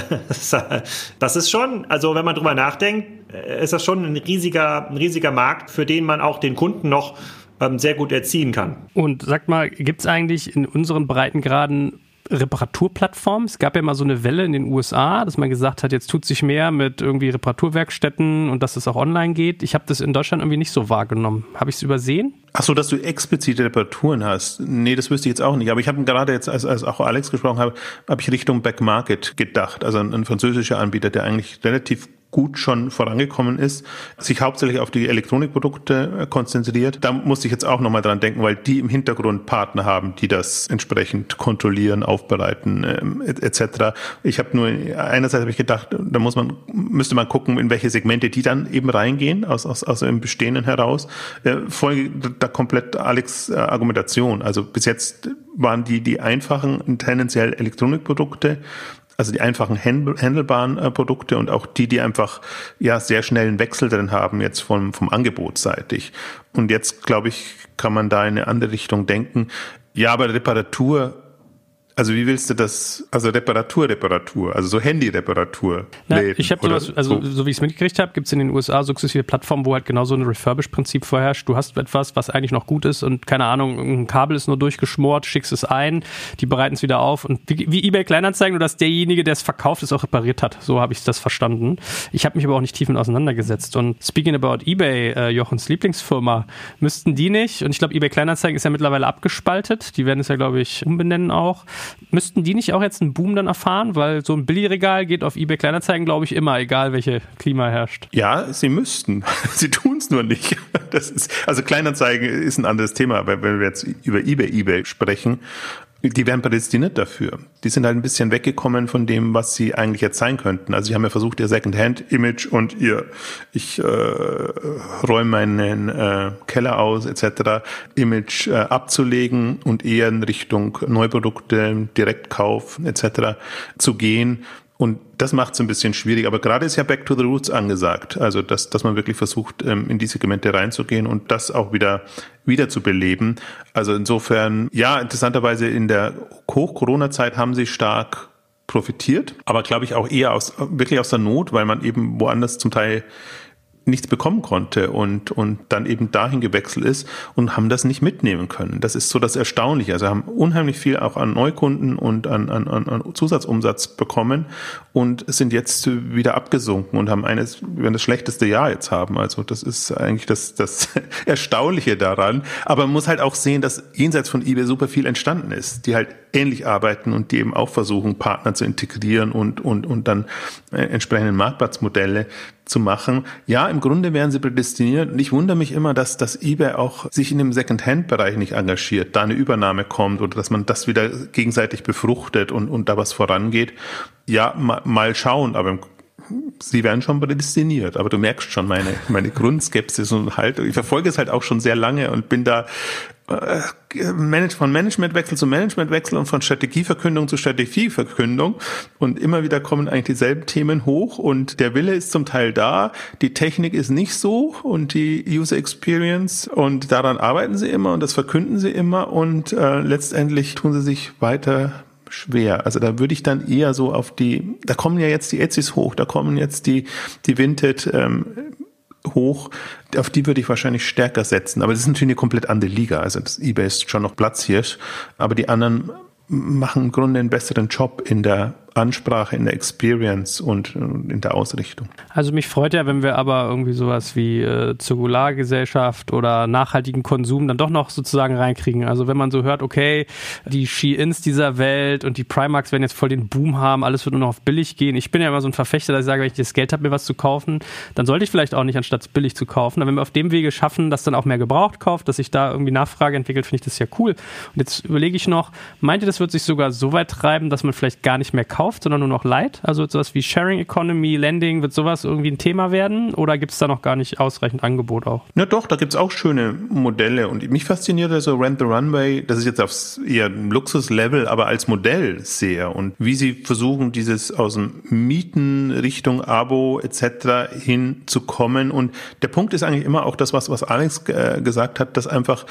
das ist schon, also wenn man drüber nachdenkt, äh, ist das schon ein riesiger, ein riesiger Markt, für den man auch den Kunden noch ähm, sehr gut erziehen kann. Und sag mal, gibt es eigentlich in unseren Breitengraden Reparaturplattformen. Es gab ja mal so eine Welle in den USA, dass man gesagt hat, jetzt tut sich mehr mit irgendwie Reparaturwerkstätten und dass es auch online geht. Ich habe das in Deutschland irgendwie nicht so wahrgenommen. Habe ich es übersehen? Ach so, dass du explizite Reparaturen hast. Nee, das wüsste ich jetzt auch nicht. Aber ich habe gerade jetzt, als, als auch Alex gesprochen habe, habe ich Richtung Backmarket gedacht. Also ein, ein französischer Anbieter, der eigentlich relativ gut schon vorangekommen ist, sich hauptsächlich auf die Elektronikprodukte äh, konzentriert. Da musste ich jetzt auch nochmal dran denken, weil die im Hintergrund Partner haben, die das entsprechend kontrollieren, aufbereiten ähm, etc. Ich habe nur einerseits habe ich gedacht, da muss man müsste man gucken, in welche Segmente die dann eben reingehen aus aus, aus dem Bestehenden heraus. Äh, folge da komplett Alex äh, Argumentation. Also bis jetzt waren die die einfachen tendenziell Elektronikprodukte also die einfachen handelbaren äh, Produkte und auch die, die einfach ja sehr schnellen Wechsel drin haben, jetzt vom, vom Angebot seitig. Und jetzt, glaube ich, kann man da in eine andere Richtung denken. Ja, aber Reparatur also wie willst du das, also Reparatur, Reparatur, also so Handy-Reparatur. Ich habe sowas, also so, so wie ich es mitgekriegt habe, gibt es in den USA sukzessive Plattformen, wo halt genau so ein Refurbish-Prinzip vorherrscht. Du hast etwas, was eigentlich noch gut ist und keine Ahnung, ein Kabel ist nur durchgeschmort, schickst es ein, die bereiten es wieder auf und wie, wie eBay Kleinanzeigen, nur dass derjenige, der es verkauft, es auch repariert hat. So habe ich das verstanden. Ich habe mich aber auch nicht tief mit auseinandergesetzt. Und speaking about eBay, äh, Jochens Lieblingsfirma, müssten die nicht, und ich glaube, eBay Kleinanzeigen ist ja mittlerweile abgespaltet, die werden es ja, glaube ich, umbenennen auch Müssten die nicht auch jetzt einen Boom dann erfahren? Weil so ein Billigregal geht auf eBay Kleinanzeigen, glaube ich, immer, egal welche Klima herrscht. Ja, sie müssten. Sie tun es nur nicht. Das ist, also Kleinanzeigen ist ein anderes Thema, wenn wir jetzt über eBay, eBay sprechen die wären prädestiniert dafür. Die sind halt ein bisschen weggekommen von dem, was sie eigentlich jetzt sein könnten. Also sie haben ja versucht, ihr Second-Hand-Image und ihr, ich äh, räume meinen äh, Keller aus etc. Image äh, abzulegen und eher in Richtung Neuprodukte, Direktkauf etc. zu gehen. Und das macht es ein bisschen schwierig. Aber gerade ist ja Back to the Roots angesagt. Also, dass, dass man wirklich versucht, ähm, in diese Segmente reinzugehen und das auch wieder, wieder zu beleben. Also insofern, ja, interessanterweise in der Hoch-Corona-Zeit haben sie stark profitiert, aber glaube ich auch eher aus, wirklich aus der Not, weil man eben woanders zum Teil nichts bekommen konnte und, und dann eben dahin gewechselt ist und haben das nicht mitnehmen können. Das ist so das Erstaunliche. Also haben unheimlich viel auch an Neukunden und an, an, an Zusatzumsatz bekommen und sind jetzt wieder abgesunken und haben eines, werden das schlechteste Jahr jetzt haben. Also das ist eigentlich das, das Erstaunliche daran. Aber man muss halt auch sehen, dass jenseits von eBay super viel entstanden ist, die halt ähnlich arbeiten und die eben auch versuchen, Partner zu integrieren und, und, und dann äh, entsprechende Marktplatzmodelle zu machen. Ja, im Grunde wären sie prädestiniert. Und ich wundere mich immer, dass das eBay auch sich in dem Second-Hand-Bereich nicht engagiert, da eine Übernahme kommt oder dass man das wieder gegenseitig befruchtet und, und da was vorangeht. Ja, mal, mal schauen, aber sie werden schon prädestiniert, aber du merkst schon meine, meine Grundskepsis und halt, ich verfolge es halt auch schon sehr lange und bin da von Managementwechsel zu Managementwechsel und von Strategieverkündung zu Strategieverkündung. Und immer wieder kommen eigentlich dieselben Themen hoch. Und der Wille ist zum Teil da, die Technik ist nicht so. Und die User Experience. Und daran arbeiten sie immer. Und das verkünden sie immer. Und äh, letztendlich tun sie sich weiter schwer. Also da würde ich dann eher so auf die, da kommen ja jetzt die Etsys hoch, da kommen jetzt die, die Vinted ähm, hoch, auf die würde ich wahrscheinlich stärker setzen. Aber das ist natürlich eine komplett andere Liga. Also das eBay ist schon noch Platz hier, aber die anderen machen im Grunde einen besseren Job in der Ansprache, in der Experience und in der Ausrichtung. Also mich freut ja, wenn wir aber irgendwie sowas wie äh, Zirkulargesellschaft oder nachhaltigen Konsum dann doch noch sozusagen reinkriegen. Also wenn man so hört, okay, die Ski-Ins dieser Welt und die Primarks werden jetzt voll den Boom haben, alles wird nur noch auf billig gehen. Ich bin ja immer so ein Verfechter, dass ich sage, wenn ich das Geld habe, mir was zu kaufen, dann sollte ich vielleicht auch nicht anstatt billig zu kaufen. Aber wenn wir auf dem Wege schaffen, dass dann auch mehr gebraucht kauft, dass sich da irgendwie Nachfrage entwickelt, finde ich das ja cool. Und jetzt überlege ich noch, meint ihr, das wird sich sogar so weit treiben, dass man vielleicht gar nicht mehr kauft? Kauft, sondern nur noch leiht? Also sowas wie Sharing Economy, Lending, wird sowas irgendwie ein Thema werden? Oder gibt es da noch gar nicht ausreichend Angebot auch? Ja doch, da gibt es auch schöne Modelle. Und mich fasziniert also Rent the Runway, das ist jetzt aufs eher Luxuslevel, aber als Modell sehr. Und wie sie versuchen, dieses aus dem Mieten Richtung Abo etc. hinzukommen. Und der Punkt ist eigentlich immer auch das, was, was Alex äh, gesagt hat, dass einfach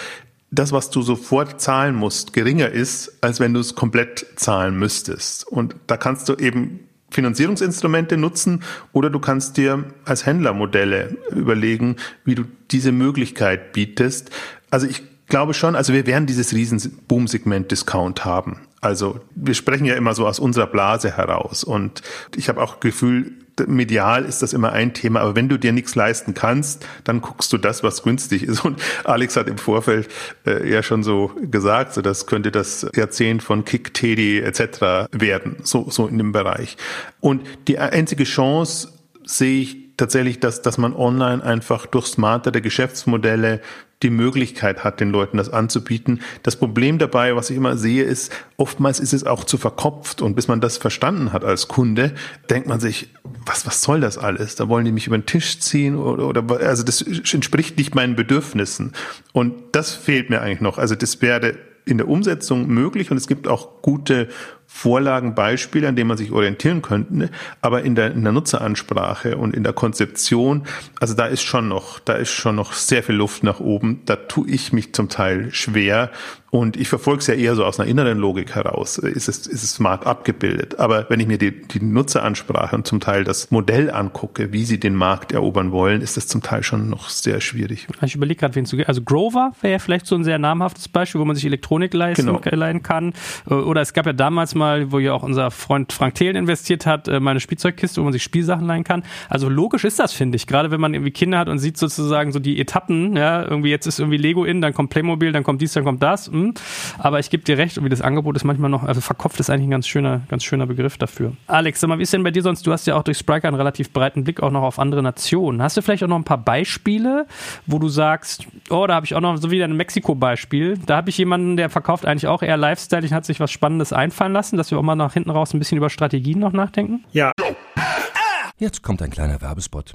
das, was du sofort zahlen musst, geringer ist, als wenn du es komplett zahlen müsstest. Und da kannst du eben Finanzierungsinstrumente nutzen oder du kannst dir als Händler Modelle überlegen, wie du diese Möglichkeit bietest. Also ich glaube schon, also wir werden dieses riesen Boom-Segment Discount haben. Also wir sprechen ja immer so aus unserer Blase heraus und ich habe auch Gefühl, medial ist das immer ein Thema, aber wenn du dir nichts leisten kannst, dann guckst du das, was günstig ist. Und Alex hat im Vorfeld äh, ja schon so gesagt, so das könnte das Jahrzehnt von Kick, Teddy etc. werden, so, so in dem Bereich. Und die einzige Chance sehe ich tatsächlich, dass, dass man online einfach durch smartere Geschäftsmodelle die Möglichkeit hat, den Leuten das anzubieten. Das Problem dabei, was ich immer sehe, ist, oftmals ist es auch zu verkopft und bis man das verstanden hat als Kunde, denkt man sich, was, was soll das alles? Da wollen die mich über den Tisch ziehen oder, oder also das entspricht nicht meinen Bedürfnissen. Und das fehlt mir eigentlich noch. Also das wäre in der Umsetzung möglich und es gibt auch gute Vorlagen, Beispiele, an denen man sich orientieren könnte, ne? aber in der, in der Nutzeransprache und in der Konzeption, also da ist schon noch, da ist schon noch sehr viel Luft nach oben. Da tue ich mich zum Teil schwer und ich verfolge es ja eher so aus einer inneren Logik heraus. Ist es, ist es smart abgebildet? Aber wenn ich mir die, die Nutzeransprache und zum Teil das Modell angucke, wie sie den Markt erobern wollen, ist das zum Teil schon noch sehr schwierig. Ich überlege gerade, wen zu Also Grover wäre ja vielleicht so ein sehr namhaftes Beispiel, wo man sich Elektronik leisten, genau. leihen kann. Oder es gab ja damals mal, wo ja auch unser Freund Frank Thelen investiert hat, äh, meine Spielzeugkiste, wo man sich Spielsachen leihen kann. Also logisch ist das, finde ich. Gerade wenn man irgendwie Kinder hat und sieht sozusagen so die Etappen, ja, irgendwie jetzt ist irgendwie Lego in, dann kommt Playmobil, dann kommt dies, dann kommt das hm. Aber ich gebe dir recht, irgendwie das Angebot ist manchmal noch, also verkopft ist eigentlich ein ganz schöner, ganz schöner Begriff dafür. Alex, sag mal, wie ist denn bei dir sonst? Du hast ja auch durch Spriker einen relativ breiten Blick auch noch auf andere Nationen. Hast du vielleicht auch noch ein paar Beispiele, wo du sagst, oh, da habe ich auch noch so wieder ein Mexiko-Beispiel. Da habe ich jemanden, der verkauft eigentlich auch eher Lifestyle, hat sich was Spannendes einfallen lassen, dass wir auch mal nach hinten raus ein bisschen über Strategien noch nachdenken? Ja. Jetzt kommt ein kleiner Werbespot.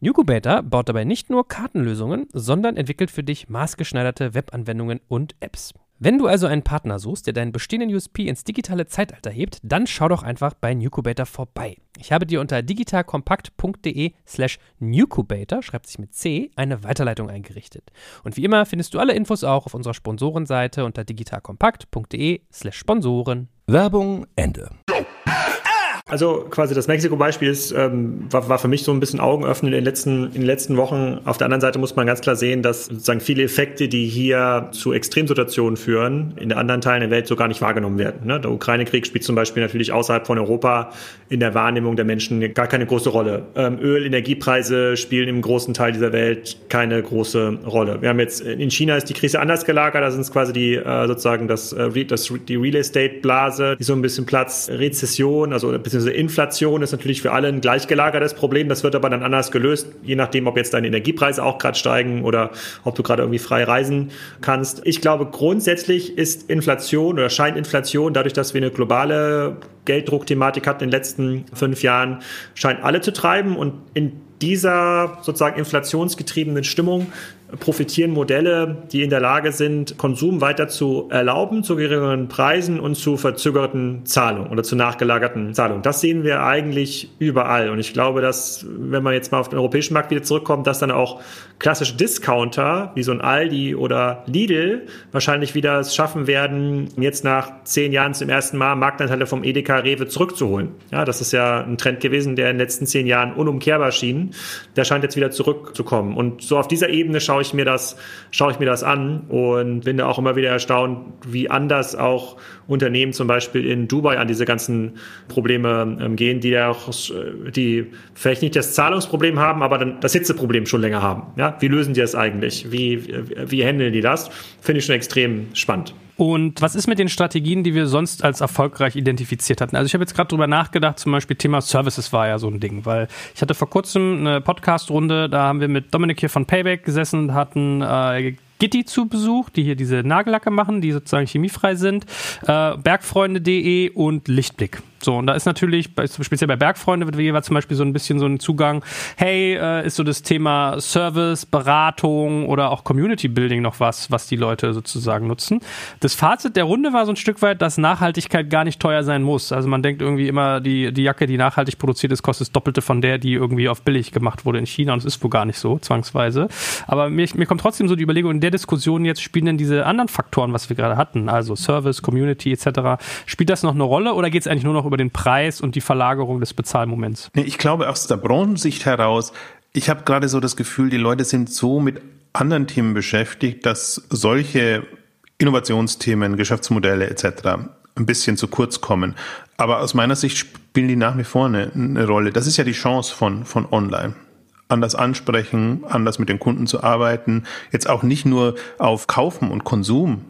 Nucubator baut dabei nicht nur Kartenlösungen, sondern entwickelt für dich maßgeschneiderte Webanwendungen und Apps. Wenn du also einen Partner suchst, der deinen bestehenden USP ins digitale Zeitalter hebt, dann schau doch einfach bei Nucubator vorbei. Ich habe dir unter digitalkompakt.de slash Nucubator, schreibt sich mit C, eine Weiterleitung eingerichtet. Und wie immer findest du alle Infos auch auf unserer Sponsorenseite unter digitalkompakt.de slash Sponsoren. Werbung Ende. Also quasi das Mexiko-Beispiel ist, ähm, war, war für mich so ein bisschen Augenöffnen in den, letzten, in den letzten Wochen. Auf der anderen Seite muss man ganz klar sehen, dass sozusagen viele Effekte, die hier zu Extremsituationen führen, in anderen Teilen der Welt so gar nicht wahrgenommen werden. Ne? Der Ukraine-Krieg spielt zum Beispiel natürlich außerhalb von Europa in der Wahrnehmung der Menschen gar keine große Rolle. Ähm, Öl, Energiepreise spielen im großen Teil dieser Welt keine große Rolle. Wir haben jetzt in China ist die Krise anders gelagert, da sind es quasi die äh, sozusagen das, äh, das die Real Estate Blase, die so ein bisschen Platz Rezession, also beziehungsweise Inflation ist natürlich für alle ein gleichgelagertes Problem. Das wird aber dann anders gelöst, je nachdem, ob jetzt deine Energiepreise auch gerade steigen oder ob du gerade irgendwie frei reisen kannst. Ich glaube, grundsätzlich ist Inflation oder scheint Inflation dadurch, dass wir eine globale Gelddruckthematik hatten in den letzten fünf Jahren, scheint alle zu treiben und in dieser sozusagen inflationsgetriebenen Stimmung profitieren Modelle, die in der Lage sind, Konsum weiter zu erlauben, zu geringeren Preisen und zu verzögerten Zahlungen oder zu nachgelagerten Zahlungen. Das sehen wir eigentlich überall. Und ich glaube, dass, wenn man jetzt mal auf den europäischen Markt wieder zurückkommt, dass dann auch klassische Discounter wie so ein Aldi oder Lidl wahrscheinlich wieder es schaffen werden, jetzt nach zehn Jahren zum ersten Mal Marktanteile vom Edeka Rewe zurückzuholen. Ja, das ist ja ein Trend gewesen, der in den letzten zehn Jahren unumkehrbar schien. Der scheint jetzt wieder zurückzukommen. Und so auf dieser Ebene schaue ich mir das, schaue ich mir das an und bin da auch immer wieder erstaunt, wie anders auch Unternehmen zum Beispiel in Dubai an diese ganzen Probleme ähm, gehen, die ja auch, äh, die vielleicht nicht das Zahlungsproblem haben, aber dann das Hitzeproblem schon länger haben. Ja, wie lösen die das eigentlich? Wie, wie handeln die das? Finde ich schon extrem spannend. Und was ist mit den Strategien, die wir sonst als erfolgreich identifiziert hatten? Also ich habe jetzt gerade drüber nachgedacht, zum Beispiel Thema Services war ja so ein Ding, weil ich hatte vor kurzem eine Podcast-Runde, da haben wir mit Dominik hier von Payback gesessen, hatten äh, Gitti zu Besuch, die hier diese Nagellacke machen, die sozusagen chemiefrei sind, äh, bergfreunde.de und Lichtblick. So, und da ist natürlich, speziell bei Bergfreunde wird jeweils zum Beispiel so ein bisschen so ein Zugang, hey, äh, ist so das Thema Service, Beratung oder auch Community Building noch was, was die Leute sozusagen nutzen. Das Fazit der Runde war so ein Stück weit, dass Nachhaltigkeit gar nicht teuer sein muss. Also man denkt irgendwie immer, die, die Jacke, die nachhaltig produziert ist, kostet das Doppelte von der, die irgendwie auf billig gemacht wurde in China und es ist wohl gar nicht so, zwangsweise. Aber mir, mir kommt trotzdem so die Überlegung, in der Diskussion jetzt spielen denn diese anderen Faktoren, was wir gerade hatten, also Service, Community etc., spielt das noch eine Rolle oder geht es eigentlich nur noch über den Preis und die Verlagerung des Bezahlmoments? Ich glaube aus der Branchensicht heraus, ich habe gerade so das Gefühl, die Leute sind so mit anderen Themen beschäftigt, dass solche Innovationsthemen, Geschäftsmodelle etc. ein bisschen zu kurz kommen. Aber aus meiner Sicht spielen die nach wie vor eine, eine Rolle. Das ist ja die Chance von, von Online anders ansprechen, anders mit den Kunden zu arbeiten, jetzt auch nicht nur auf Kaufen und Konsum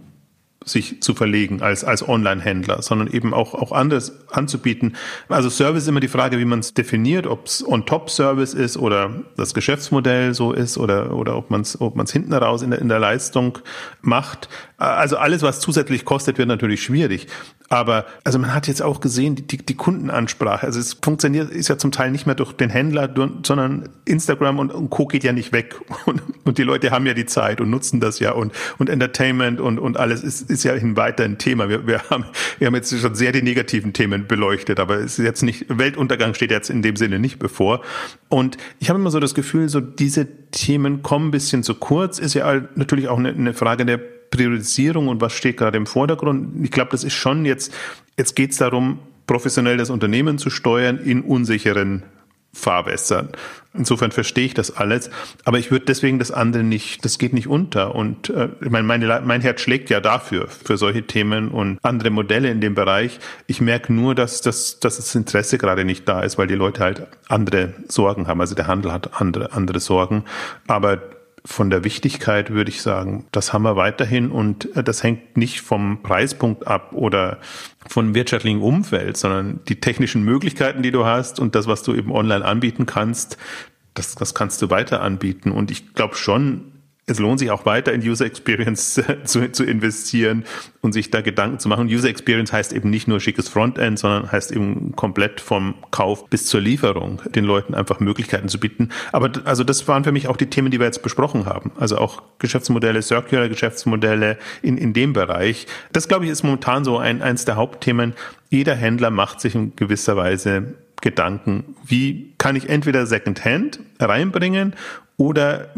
sich zu verlegen als, als Online-Händler, sondern eben auch, auch anders anzubieten. Also Service ist immer die Frage, wie man es definiert, ob es On-Top-Service ist oder das Geschäftsmodell so ist oder, oder ob man es ob man's hinten raus in der, in der Leistung macht. Also alles, was zusätzlich kostet, wird natürlich schwierig. Aber also man hat jetzt auch gesehen, die, die Kundenansprache, also es funktioniert, ist ja zum Teil nicht mehr durch den Händler, sondern Instagram und, und Co. geht ja nicht weg. Und, und die Leute haben ja die Zeit und nutzen das ja und, und Entertainment und, und alles ist, ist ja weiter ein Thema. Wir, wir, haben, wir haben jetzt schon sehr die negativen Themen beleuchtet, aber es ist jetzt nicht, Weltuntergang steht jetzt in dem Sinne nicht bevor. Und ich habe immer so das Gefühl, so diese Themen kommen ein bisschen zu kurz, ist ja natürlich auch eine, eine Frage der Priorisierung und was steht gerade im Vordergrund. Ich glaube, das ist schon jetzt, jetzt geht es darum, professionell das Unternehmen zu steuern in unsicheren Fahrwässern. Insofern verstehe ich das alles, aber ich würde deswegen das andere nicht, das geht nicht unter. Und äh, ich meine, meine, mein Herz schlägt ja dafür, für solche Themen und andere Modelle in dem Bereich. Ich merke nur, dass, dass, dass das Interesse gerade nicht da ist, weil die Leute halt andere Sorgen haben. Also der Handel hat andere, andere Sorgen. Aber von der Wichtigkeit würde ich sagen, das haben wir weiterhin und äh, das hängt nicht vom Preispunkt ab oder von wirtschaftlichem Umfeld, sondern die technischen Möglichkeiten, die du hast und das, was du eben online anbieten kannst, das, das kannst du weiter anbieten. Und ich glaube schon, es lohnt sich auch weiter in User Experience zu, zu investieren und sich da Gedanken zu machen. User Experience heißt eben nicht nur schickes Frontend, sondern heißt eben komplett vom Kauf bis zur Lieferung den Leuten einfach Möglichkeiten zu bieten. Aber also das waren für mich auch die Themen, die wir jetzt besprochen haben. Also auch Geschäftsmodelle, Circular Geschäftsmodelle in, in dem Bereich. Das glaube ich ist momentan so ein, eins der Hauptthemen. Jeder Händler macht sich in gewisser Weise Gedanken, wie kann ich entweder Secondhand reinbringen oder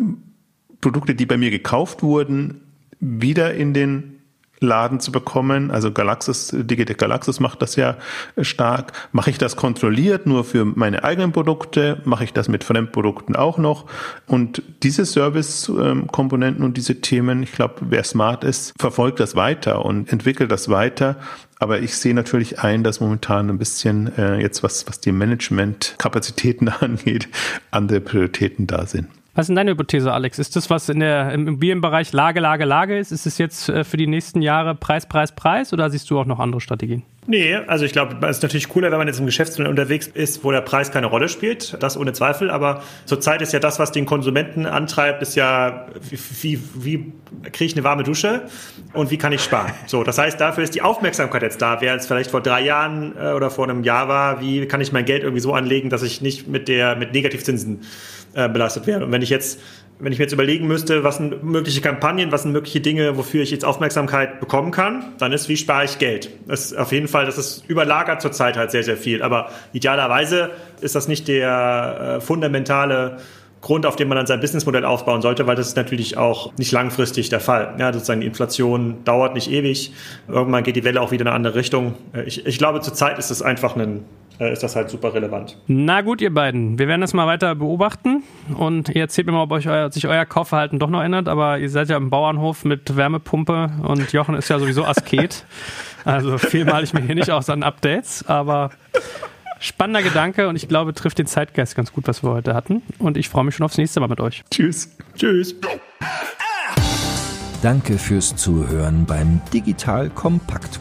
Produkte, die bei mir gekauft wurden, wieder in den Laden zu bekommen. Also Galaxus, Digitec Galaxus macht das ja stark. Mache ich das kontrolliert nur für meine eigenen Produkte? Mache ich das mit Fremdprodukten auch noch? Und diese Service-Komponenten und diese Themen, ich glaube, wer smart ist, verfolgt das weiter und entwickelt das weiter. Aber ich sehe natürlich ein, dass momentan ein bisschen äh, jetzt was, was die Management-Kapazitäten angeht, andere Prioritäten da sind. Was ist denn deine Hypothese, Alex? Ist das, was in der, im Immobilienbereich Lage, Lage, Lage ist, ist es jetzt äh, für die nächsten Jahre Preis, Preis, Preis oder siehst du auch noch andere Strategien? Nee, also ich glaube, es ist natürlich cooler, wenn man jetzt im Geschäftsmodell unterwegs ist, wo der Preis keine Rolle spielt. Das ohne Zweifel. Aber zurzeit ist ja das, was den Konsumenten antreibt, ist ja, wie, wie, kriege ich eine warme Dusche und wie kann ich sparen? So, das heißt, dafür ist die Aufmerksamkeit jetzt da. Wer es vielleicht vor drei Jahren äh, oder vor einem Jahr war, wie kann ich mein Geld irgendwie so anlegen, dass ich nicht mit der, mit Negativzinsen äh, belastet werde? Und wenn ich jetzt wenn ich mir jetzt überlegen müsste, was sind mögliche Kampagnen, was sind mögliche Dinge, wofür ich jetzt Aufmerksamkeit bekommen kann, dann ist, wie spare ich Geld? Das ist auf jeden Fall, das ist überlagert zurzeit halt sehr, sehr viel. Aber idealerweise ist das nicht der äh, fundamentale Grund, auf dem man dann sein Businessmodell aufbauen sollte, weil das ist natürlich auch nicht langfristig der Fall. Ja, sozusagen die Inflation dauert nicht ewig. Irgendwann geht die Welle auch wieder in eine andere Richtung. Äh, ich, ich glaube, zurzeit ist es einfach ein äh, ist das halt super relevant. Na gut, ihr beiden. Wir werden das mal weiter beobachten und ihr erzählt mir mal, ob euch euer, sich euer Kaufverhalten doch noch ändert, aber ihr seid ja im Bauernhof mit Wärmepumpe und Jochen ist ja sowieso Asket. Also viel male ich mir hier nicht aus an Updates, aber spannender Gedanke und ich glaube, trifft den Zeitgeist ganz gut, was wir heute hatten. Und ich freue mich schon aufs nächste Mal mit euch. Tschüss. Tschüss. Danke fürs Zuhören beim Digital Kompakt